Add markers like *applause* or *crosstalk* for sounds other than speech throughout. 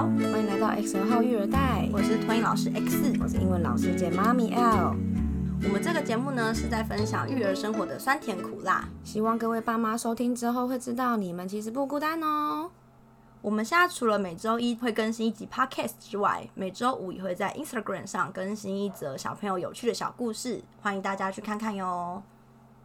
好，欢迎来到 X 二号育儿袋，我是托婴老师 X，我是英文老师兼妈咪 L。我们这个节目呢是在分享育儿生活的酸甜苦辣，希望各位爸妈收听之后会知道你们其实不孤单哦。我们现在除了每周一会更新一集 Podcast 之外，每周五也会在 Instagram 上更新一则小朋友有趣的小故事，欢迎大家去看看哟。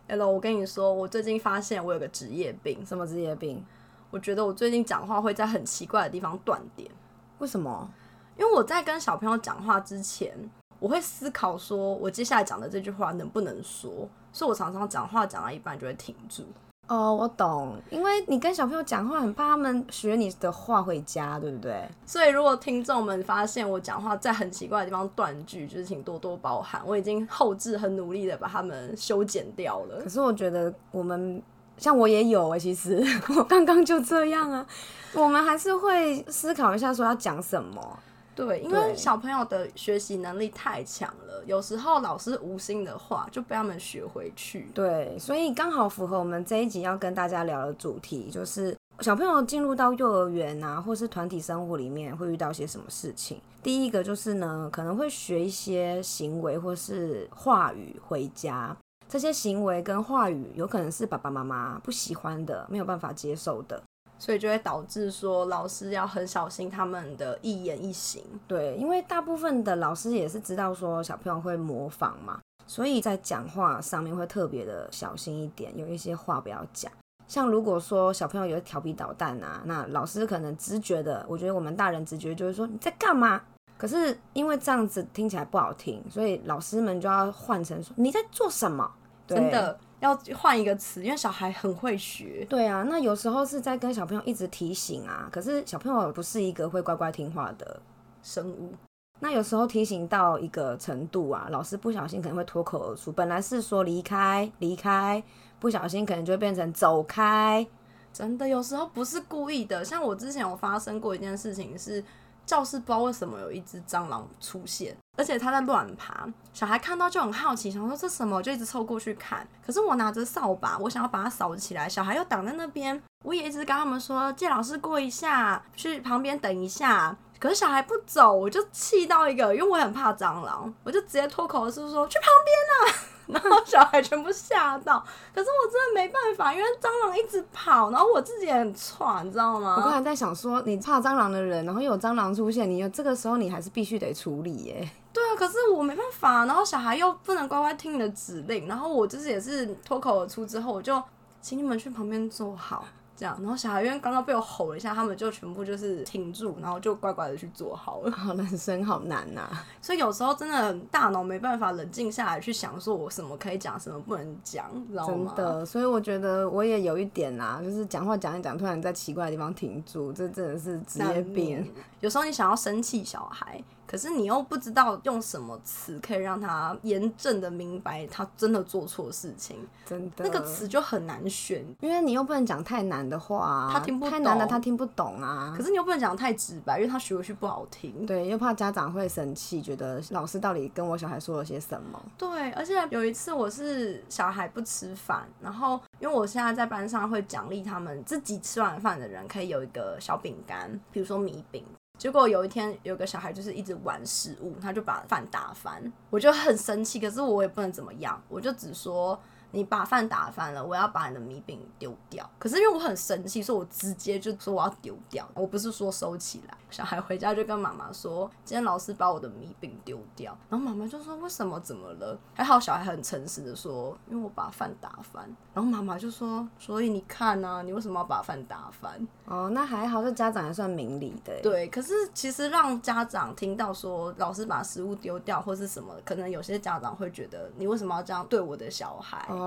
Hello，我跟你说，我最近发现我有个职业病，什么职业病？我觉得我最近讲话会在很奇怪的地方断点。为什么？因为我在跟小朋友讲话之前，我会思考说我接下来讲的这句话能不能说，所以我常常讲话讲到一半就会停住。哦，我懂，因为你跟小朋友讲话，很怕他们学你的话回家，对不对？所以如果听众们发现我讲话在很奇怪的地方断句，就是请多多包涵，我已经后置很努力的把它们修剪掉了。可是我觉得我们像我也有哎，其实我 *laughs* 刚刚就这样啊，我们还是会思考一下说要讲什么。对，因为小朋友的学习能力太强了，有时候老师无心的话就被他们学回去。对，所以刚好符合我们这一集要跟大家聊的主题，就是小朋友进入到幼儿园啊，或是团体生活里面会遇到些什么事情。第一个就是呢，可能会学一些行为或是话语回家，这些行为跟话语有可能是爸爸妈妈不喜欢的，没有办法接受的。所以就会导致说老师要很小心他们的一言一行。对，因为大部分的老师也是知道说小朋友会模仿嘛，所以在讲话上面会特别的小心一点，有一些话不要讲。像如果说小朋友有调皮捣蛋啊，那老师可能直觉的，我觉得我们大人直觉就是说你在干嘛？可是因为这样子听起来不好听，所以老师们就要换成说你在做什么？真的。要换一个词，因为小孩很会学。对啊，那有时候是在跟小朋友一直提醒啊，可是小朋友不是一个会乖乖听话的生物。那有时候提醒到一个程度啊，老师不小心可能会脱口而出，本来是说离开离开，不小心可能就会变成走开。真的，有时候不是故意的。像我之前有发生过一件事情是。教室不知道为什么有一只蟑螂出现，而且它在乱爬。小孩看到就很好奇，想说这什么，就一直凑过去看。可是我拿着扫把，我想要把它扫起来，小孩又挡在那边。我也一直跟他们说借老师过一下，去旁边等一下。可是小孩不走，我就气到一个，因为我很怕蟑螂，我就直接脱口而出说去旁边啊。然后小孩全部吓到，可是我真的没办法，因为蟑螂一直跑，然后我自己也很喘，你知道吗？我刚才在想说，你怕蟑螂的人，然后又有蟑螂出现，你这个时候你还是必须得处理耶。对啊，可是我没办法，然后小孩又不能乖乖听你的指令，然后我就是也是脱口而出之后，我就请你们去旁边坐好。这样，然后小孩因为刚刚被我吼了一下，他们就全部就是停住，然后就乖乖的去做好了。好，人生好难呐，所以有时候真的大脑没办法冷静下来去想，说我什么可以讲，什么不能讲，知道吗？真的，所以我觉得我也有一点啊，就是讲话讲一讲，突然在奇怪的地方停住，这真的是职业病。有时候你想要生气小孩。可是你又不知道用什么词可以让他严正的明白他真的做错事情，真的那个词就很难选，因为你又不能讲太难的话，他听不懂，太难的他听不懂啊。可是你又不能讲太直白，因为他学回去不好听。对，又怕家长会生气，觉得老师到底跟我小孩说了些什么。对，而且有一次我是小孩不吃饭，然后因为我现在在班上会奖励他们自己吃完饭的人可以有一个小饼干，比如说米饼。结果有一天，有个小孩就是一直玩食物，他就把饭打翻，我就很生气，可是我也不能怎么样，我就只说。你把饭打翻了，我要把你的米饼丢掉。可是因为我很生气，所以我直接就说我要丢掉。我不是说收起来。小孩回家就跟妈妈说，今天老师把我的米饼丢掉。然后妈妈就说为什么？怎么了？还好小孩很诚实的说，因为我把饭打翻。然后妈妈就说，所以你看啊，你为什么要把饭打翻？哦，那还好，这家长还算明理的。对，可是其实让家长听到说老师把食物丢掉或是什么，可能有些家长会觉得你为什么要这样对我的小孩？哦，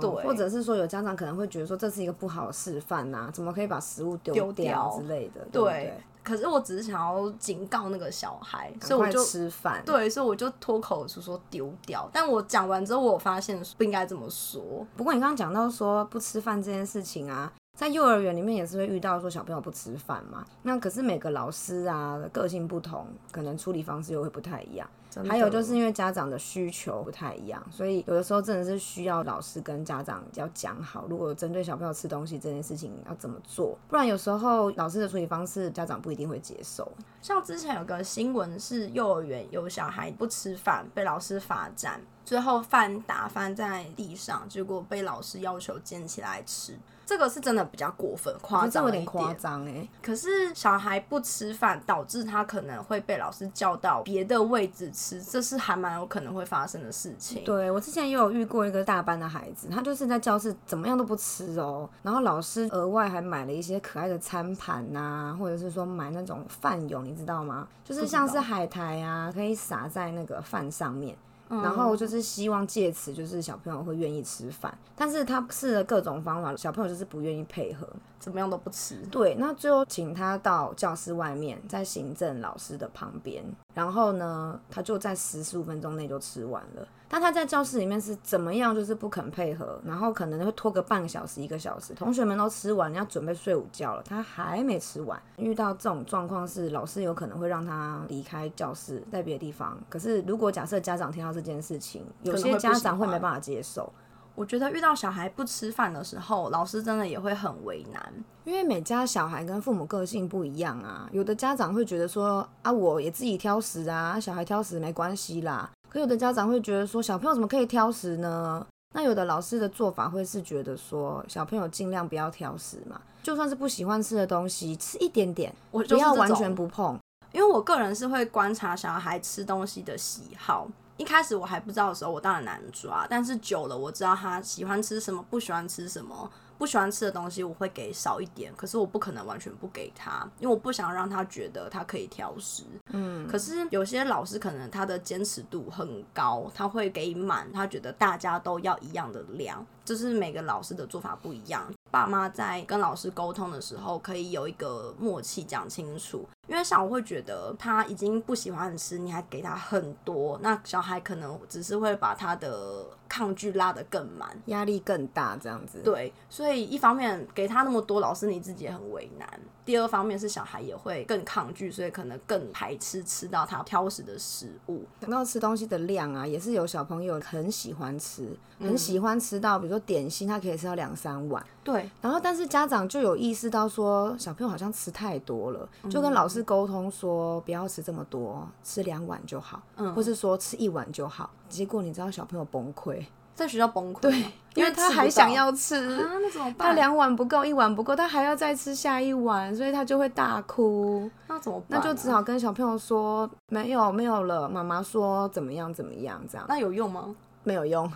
对，或者是说有家长可能会觉得说这是一个不好的示范呐，怎么可以把食物丢掉之类的？对，可是我只是想要警告那个小孩，所以我就吃饭。对，所以我就脱口而出说丢掉。但我讲完之后，我发现不应该这么说。不过你刚刚讲到说不吃饭这件事情啊，在幼儿园里面也是会遇到说小朋友不吃饭嘛。那可是每个老师啊个性不同，可能处理方式又会不太一样。还有就是因为家长的需求不太一样，所以有的时候真的是需要老师跟家长要讲好，如果针对小朋友吃东西这件事情要怎么做，不然有时候老师的处理方式家长不一定会接受。像之前有个新闻是幼儿园有小孩不吃饭被老师罚站，最后饭打翻在地上，结果被老师要求捡起来吃。这个是真的比较过分，夸张一点夸张哎。可是小孩不吃饭，导致他可能会被老师叫到别的位置吃，这是还蛮有可能会发生的事情。对我之前也有遇过一个大班的孩子，他就是在教室怎么样都不吃哦，然后老师额外还买了一些可爱的餐盘呐、或者是说买那种饭友，你知道吗？就是像是海苔啊，可以撒在那个饭上面。然后就是希望借此就是小朋友会愿意吃饭，但是他试了各种方法，小朋友就是不愿意配合。怎么样都不吃。对，那最后请他到教室外面，在行政老师的旁边，然后呢，他就在十十五分钟内就吃完了。但他在教室里面是怎么样，就是不肯配合，然后可能会拖个半个小时、一个小时，同学们都吃完，要准备睡午觉了，他还没吃完。遇到这种状况是，老师有可能会让他离开教室，在别的地方。可是如果假设家长听到这件事情，有些家长会没办法接受。我觉得遇到小孩不吃饭的时候，老师真的也会很为难。因为每家小孩跟父母个性不一样啊，有的家长会觉得说啊，我也自己挑食啊，小孩挑食没关系啦。可有的家长会觉得说，小朋友怎么可以挑食呢？那有的老师的做法会是觉得说，小朋友尽量不要挑食嘛，就算是不喜欢吃的东西，吃一点点，不我就是这种要完全不碰。因为我个人是会观察小孩吃东西的喜好。一开始我还不知道的时候，我当然难抓，但是久了我知道他喜欢吃什么，不喜欢吃什么。不喜欢吃的东西我会给少一点，可是我不可能完全不给他，因为我不想让他觉得他可以挑食。嗯，可是有些老师可能他的坚持度很高，他会给满，他觉得大家都要一样的量，就是每个老师的做法不一样。爸妈在跟老师沟通的时候，可以有一个默契讲清楚，因为像我会觉得他已经不喜欢吃，你还给他很多，那小孩可能只是会把他的抗拒拉得更满。压力更大这样子。对，所以一方面给他那么多，老师你自己也很为难；第二方面是小孩也会更抗拒，所以可能更排斥吃到他挑食的食物。讲到吃东西的量啊，也是有小朋友很喜欢吃，嗯很喜欢吃到，比如说点心，他可以吃到两三碗。对，然后，但是家长就有意识到说，小朋友好像吃太多了，就跟老师沟通说，不要吃这么多，吃两碗就好，嗯或是说吃一碗就好。结果你知道小朋友崩溃，在学校崩溃，对，因为他还想要吃，啊，那怎么办他？两碗不够，一碗不够，他还要再吃下一碗，所以他就会大哭。那怎么办啊？那就只好跟小朋友说，没有没有了，妈妈说怎么样怎么样，这样那有用吗？没有用。啊，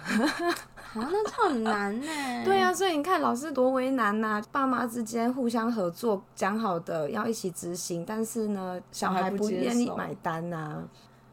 那这很难呢。*laughs* 对啊，所以你看老师多为难呐、爸妈之间互相合作，讲好的要一起执行，但是呢，小孩不愿意买单呐、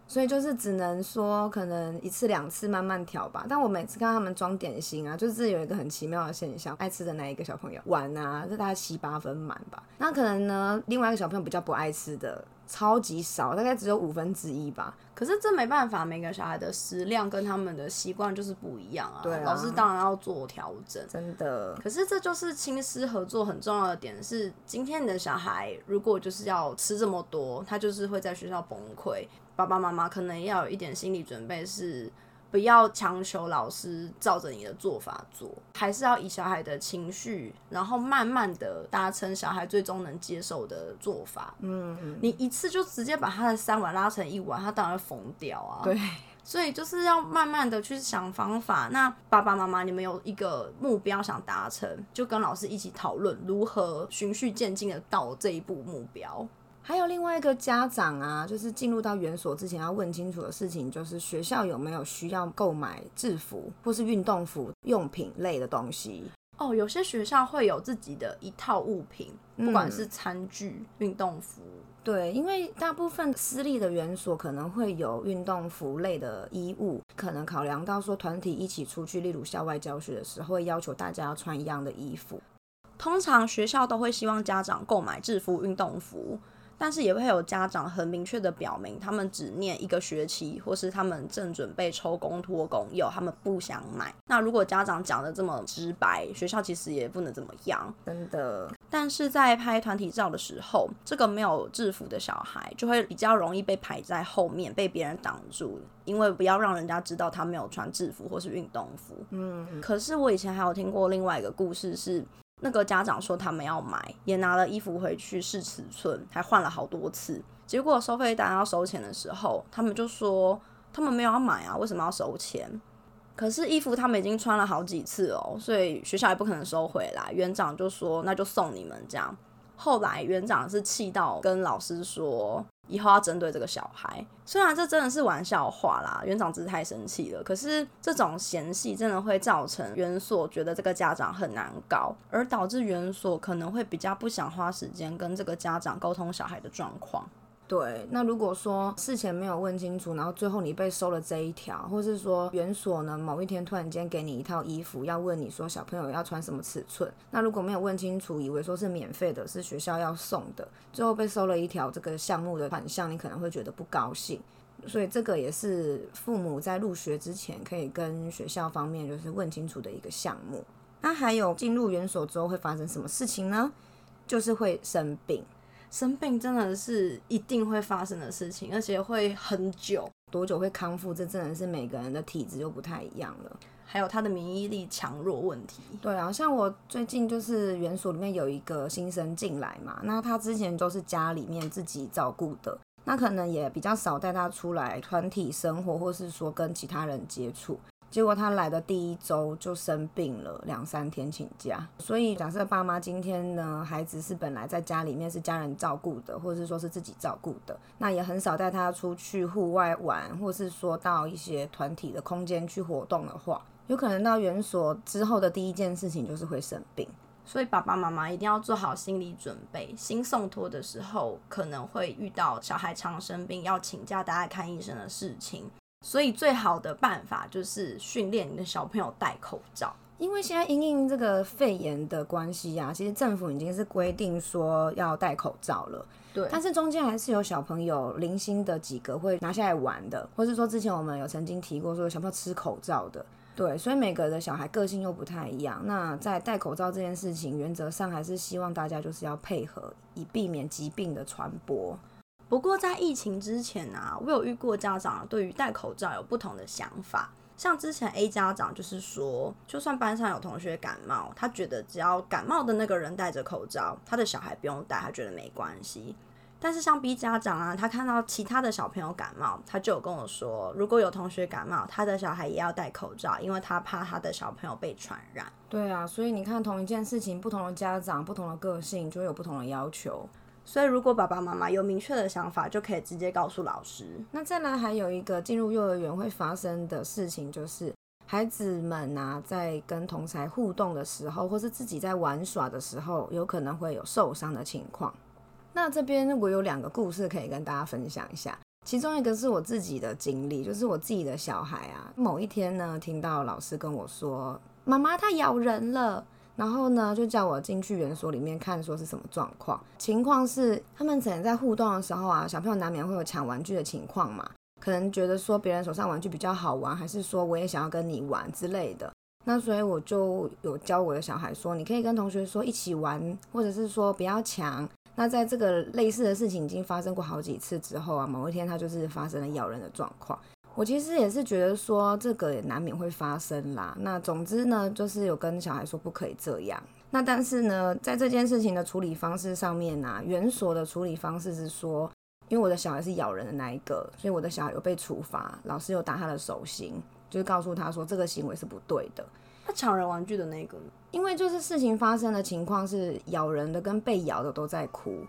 所以就是只能说可能一次两次慢慢调吧。但我每次看到他们装点心啊，就是有一个很奇妙的现象，爱吃的那一个小朋友碗啊，就大概七八分满吧。那可能呢，另外一个小朋友比较不爱吃的。超级少，大概只有五分之一吧。可是这没办法，每个小孩的食量跟他们的习惯就是不一样啊。对啊老师当然要做调整。真的，可是这就是亲师合作很重要的点是，今天你的小孩如果就是要吃这么多，他就是会在学校崩溃。爸爸妈妈可能要有一点心理准备，是不要强求老师照着你的做法做，还是要以小孩的情绪，然后慢慢的达成小孩最终能接受的做法。嗯，嗯你一次就直接把他的三碗拉成一碗，他当然会疯掉啊。对，所以就是要慢慢的去想方法。那爸爸妈妈，你们有一个目标想达成，就跟老师一起讨论如何循序渐进的到这一步目标。还有另外一个家长啊，就是进入到园所之前要问清楚的事情，就是学校有没有需要购买制服或是运动服用品类的东西。哦，有些学校会有自己的一套物品，不管嗯是餐具、运动服。对，因为大部分私立的园所可能会有运动服类的衣物，可能考量到说团体一起出去，例如校外教学的时候，会要求大家要穿一样的衣服。通常学校都会希望家长购买制服、运动服，但是也会有家长很明确的表明，他们只念一个学期，或是他们正准备抽公托公幼，他们不想买。那如果家长讲的这么直白，学校其实也不能怎么样。真的，但是在拍团体照的时候，这个没有制服的小孩就会比较容易被排在后面，被别人挡住，因为不要让人家知道他没有穿制服或是运动服。嗯，可是我以前还有听过另外一个故事是。那个家长说他们要买，也拿了衣服回去试尺寸，还换了好多次。结果收费单要收钱的时候，他们就说他们没有要买啊，为什么要收钱？可是衣服他们已经穿了好几次哦，所以学校也不可能收回来。园长就说那就送你们这样。后来园长是气到跟老师说。以后要针对这个小孩，虽然这真的是玩笑话啦，园长只是太生气了。可是这种嫌隙真的会造成园所觉得这个家长很难搞，而导致园所可能会比较不想花时间跟这个家长沟通小孩的状况。对，那如果说事前没有问清楚，然后最后你被收了这一条，或是说园所呢某一天突然间给你一套衣服，要问你说小朋友要穿什么尺寸，那如果没有问清楚，以为说是免费的，是学校要送的，最后被收了一条这个项目的款项，你可能会觉得不高兴。所以这个也是父母在入学之前可以跟学校方面就是问清楚的一个项目。那还有进入园所之后会发生什么事情呢？就是会生病。生病真的是一定会发生的事情，而且会很久。多久会康复？这真的是每个人的体质又不太一样了，还有他的免疫力强弱问题。对啊，像我最近就是园所里面有一个新生进来嘛，那他之前都是家里面自己照顾的，那可能也比较少带他出来团体生活，或是说跟其他人接触。结果他来的第一周就生病了，两三天请假。所以假设爸妈今天呢，孩子是本来在家里面是家人照顾的，或者是说是自己照顾的，那也很少带他出去户外玩，或是说到一些团体的空间去活动的话，有可能到园所之后的第一件事情就是会生病。所以爸爸妈妈一定要做好心理准备，新送托的时候可能会遇到小孩常生病要请假带他看医生的事情。所以最好的办法就是训练你的小朋友戴口罩，因为现在因应这个肺炎的关系呀，其实政府已经是规定说要戴口罩了。对，但是中间还是有小朋友零星的几个会拿下来玩的，或是说之前我们有曾经提过说小朋友吃口罩的。对，所以每个的小孩个性又不太一样。那在戴口罩这件事情，原则上还是希望大家就是要配合，以避免疾病的传播。不过在疫情之前啊，我有遇过家长对于戴口罩有不同的想法。像之前 A 家长就是说，就算班上有同学感冒，他觉得只要感冒的那个人戴着口罩，他的小孩不用戴，他觉得没关系。但是像 B 家长啊，他看到其他的小朋友感冒，他就有跟我说，如果有同学感冒，他的小孩也要戴口罩，因为他怕他的小朋友被传染。对啊，所以你看同一件事情，不同的家长、不同的个性，就会有不同的要求。所以，如果爸爸妈妈有明确的想法，就可以直接告诉老师。那再来，还有一个进入幼儿园会发生的事情，就是孩子们啊，在跟同才互动的时候，或是自己在玩耍的时候，有可能会有受伤的情况。那这边我有两个故事可以跟大家分享一下，其中一个是我自己的经历，就是我自己的小孩啊，某一天呢，听到老师跟我说：“妈妈，他咬人了。”然后呢，就叫我进去园所里面看，说是什么状况。情况是，他们整天在互动的时候啊，小朋友难免会有抢玩具的情况嘛。可能觉得说别人手上玩具比较好玩，还是说我也想要跟你玩之类的。那所以我就有教我的小孩说，你可以跟同学说一起玩，或者是说不要抢。那在这个类似的事情已经发生过好几次之后啊，某一天他就是发生了咬人的状况。我其实也是觉得说这个也难免会发生啦。那总之呢，就是有跟小孩说不可以这样。那但是呢，在这件事情的处理方式上面呢，园所的处理方式是说，因为我的小孩是咬人的那一个，所以我的小孩有被处罚，老师有打他的手心，就是告诉他说这个行为是不对的。他抢人玩具的那个，因为就是事情发生的情况是咬人的跟被咬的都在哭。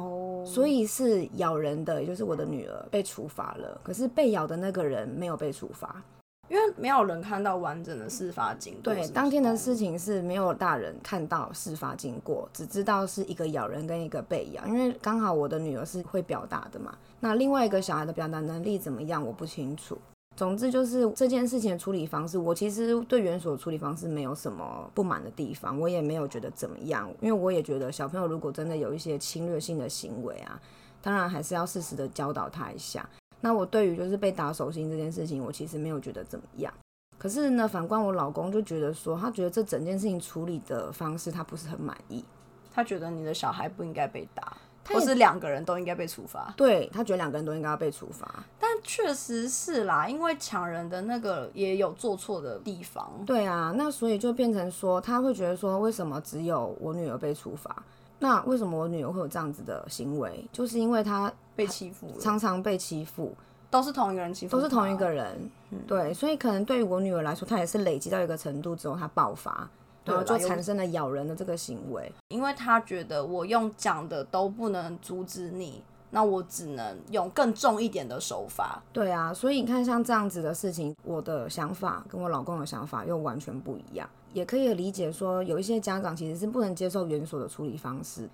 哦，所以是咬人的，也就是我的女儿被处罚了，可是被咬的那个人没有被处罚，因为没有人看到完整的事发经过。对，当天的事情是没有大人看到事发经过，只知道是一个咬人跟一个被咬，因为刚好我的女儿是会表达的嘛，那另外一个小孩的表达能力怎么样，我不清楚。总之就是这件事情的处理方式，我其实对原所处理方式没有什么不满的地方，我也没有觉得怎么样，因为我也觉得小朋友如果真的有一些侵略性的行为啊，当然还是要适时的教导他一下。那我对于就是被打手心这件事情，我其实没有觉得怎么样。可是呢，反观我老公就觉得说，他觉得这整件事情处理的方式他不是很满意。他觉得你的小孩不应该被打，或是两个人都应该被处罚。对他觉得两个人都应该要被处罚。但确实是啦，因为抢人的那个也有做错的地方。对啊，那所以就变成说，他会觉得说，为什么只有我女儿被处罚？那为什么我女儿会有这样子的行为？就是因为她被欺负，常常被欺负，都是同一个人欺负，都是同一个。人。对，所以可能对于我女儿来说，她也是累积到一个程度之后，她爆发，然后就产生了咬人的这个行为。因为他觉得我用讲的都不能阻止你，那我只能用更重一点的手法。对啊，所以你看，像这样子的事情，我的想法跟我老公的想法又完全不一样，也可以理解说，有一些家长其实是不能接受园所的处理方式。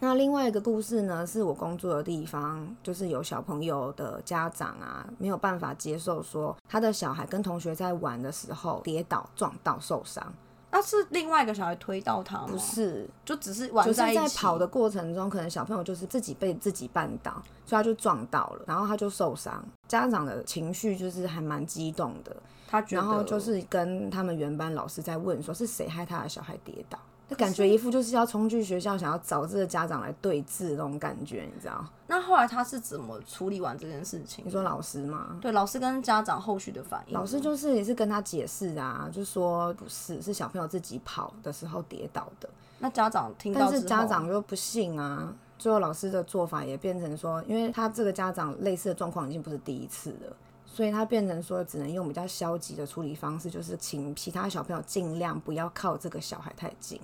那另外一个故事呢，是我工作的地方，就是有小朋友的家长啊，没有办法接受说他的小孩跟同学在玩的时候跌倒撞到受伤，那是另外一个小孩推到他吗？不，是，就只是就是玩在一起。在跑的过程中，可能小朋友就是自己被自己绊倒，所以他就撞到了，然后他就受伤。家长的情绪就是还蛮激动的，他觉得，然后就是跟他们原班老师在问说是谁害他的小孩跌倒，就感觉一副就是要冲去学校想要找这个家长来对峙那种感觉，你知道？那后来他是怎么处理完这件事情？你说老师吗？对老师跟家长后续的反应，老师就是也是跟他解释啊，就说不是，是小朋友自己跑的时候跌倒的。那家长听到，但是家长就不信啊。最后老师的做法也变成说，因为他这个家长类似的状况已经不是第一次了，所以他变成说只能用比较消极的处理方式，就是请其他小朋友尽量不要靠这个小孩太近。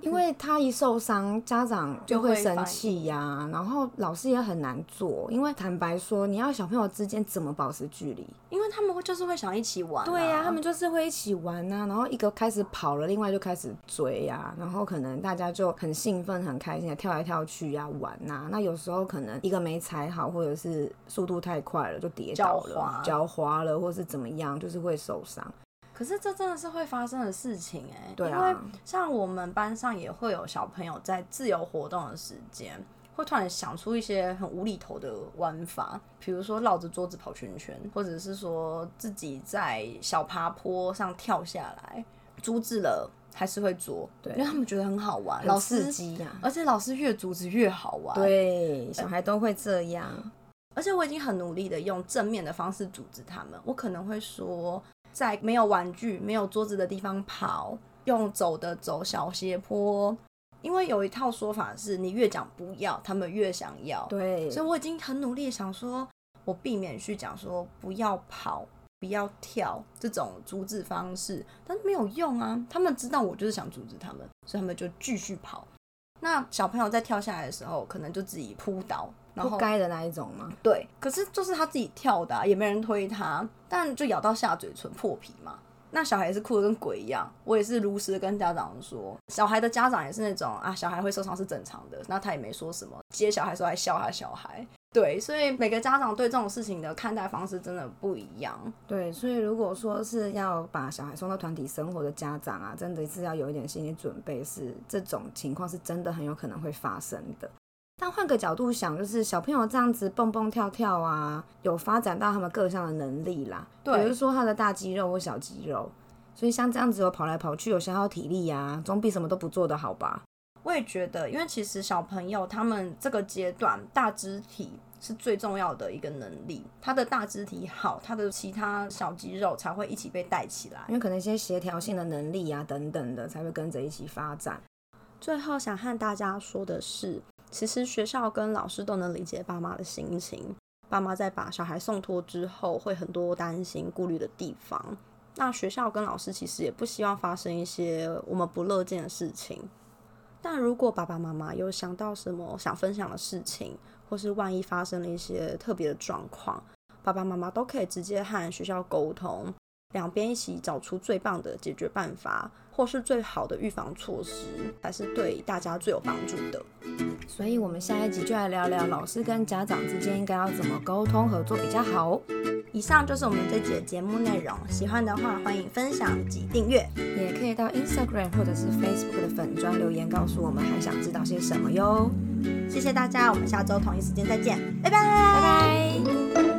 因为他一受伤，家长就会生气呀、然后老师也很难做，因为坦白说，你要小朋友之间怎么保持距离？因为他们会就是会想一起玩、啊，对呀、他们就是会一起玩呐、然后一个开始跑了，另外就开始追呀、然后可能大家就很兴奋、很开心的跳来跳去呀、玩呐、那有时候可能一个没踩好，或者是速度太快了就跌倒了脚滑、脚滑了，或是怎么样，就是会受伤。可是这真的是会发生的事情哎、对啊因为像我们班上也会有小朋友在自由活动的时间，会突然想出一些很无厘头的玩法，比如说绕着桌子跑圈圈，或者是说自己在小爬坡上跳下来，阻止了还是会做，对因为他们觉得很好玩，老师，刺激呀、而且老师越阻止越好玩，对，小孩都会这样。而且我已经很努力的用正面的方式阻止他们。我可能会说，在没有玩具、没有桌子的地方跑，用走的走小斜坡。因为有一套说法是，你越讲不要，他们越想要。对，所以我已经很努力地想说，我避免去讲说不要跑、不要跳这种阻止方式，但是没有用啊。他们知道我就是想阻止他们，所以他们就继续跑。那小朋友在跳下来的时候，可能就自己扑倒，然后不该的那一种吗。对，可是就是他自己跳的啊、也没人推他，但就咬到下嘴唇破皮嘛。那小孩也是哭的跟鬼一样，我也是如实的跟家长说，小孩的家长也是那种啊，小孩会受伤是正常的，那他也没说什么，接小孩的时候还笑他小孩，对，所以每个家长对这种事情的看待方式真的不一样。对，所以如果说是要把小孩送到团体生活的家长啊，真的是要有一点心理准备，是这种情况是真的很有可能会发生的。但换个角度想，就是小朋友这样子蹦蹦跳跳啊，有发展到他们各项的能力啦，对比如说他的大肌肉或小肌肉，所以像这样子有跑来跑去，有消耗体力啊，总比什么都不做的好吧？我也觉得，因为其实小朋友他们这个阶段大肢体是最重要的一个能力，他的大肢体好，他的其他小肌肉才会一起被带起来。因为可能一些协调性的能力啊等等的，才会跟着一起发展。最后想和大家说的是，其实学校跟老师都能理解爸妈的心情。爸妈在把小孩送托之后，会很多担心、顾虑的地方。那学校跟老师其实也不希望发生一些我们不乐见的事情。但如果爸爸妈妈有想到什么想分享的事情，或是万一发生了一些特别的状况，爸爸妈妈都可以直接和学校沟通，两边一起找出最棒的解决办法，或是最好的预防措施，才是对大家最有帮助的。所以，我们下一集就来聊聊老师跟家长之间应该要怎么沟通合作比较好。以上就是我们这集的节目内容，喜欢的话欢迎分享及订阅。也可以到 Instagram 或者是 Facebook 的粉专留言告诉我们还想知道些什么哟。谢谢大家，我们下周同一时间再见，拜拜，拜拜。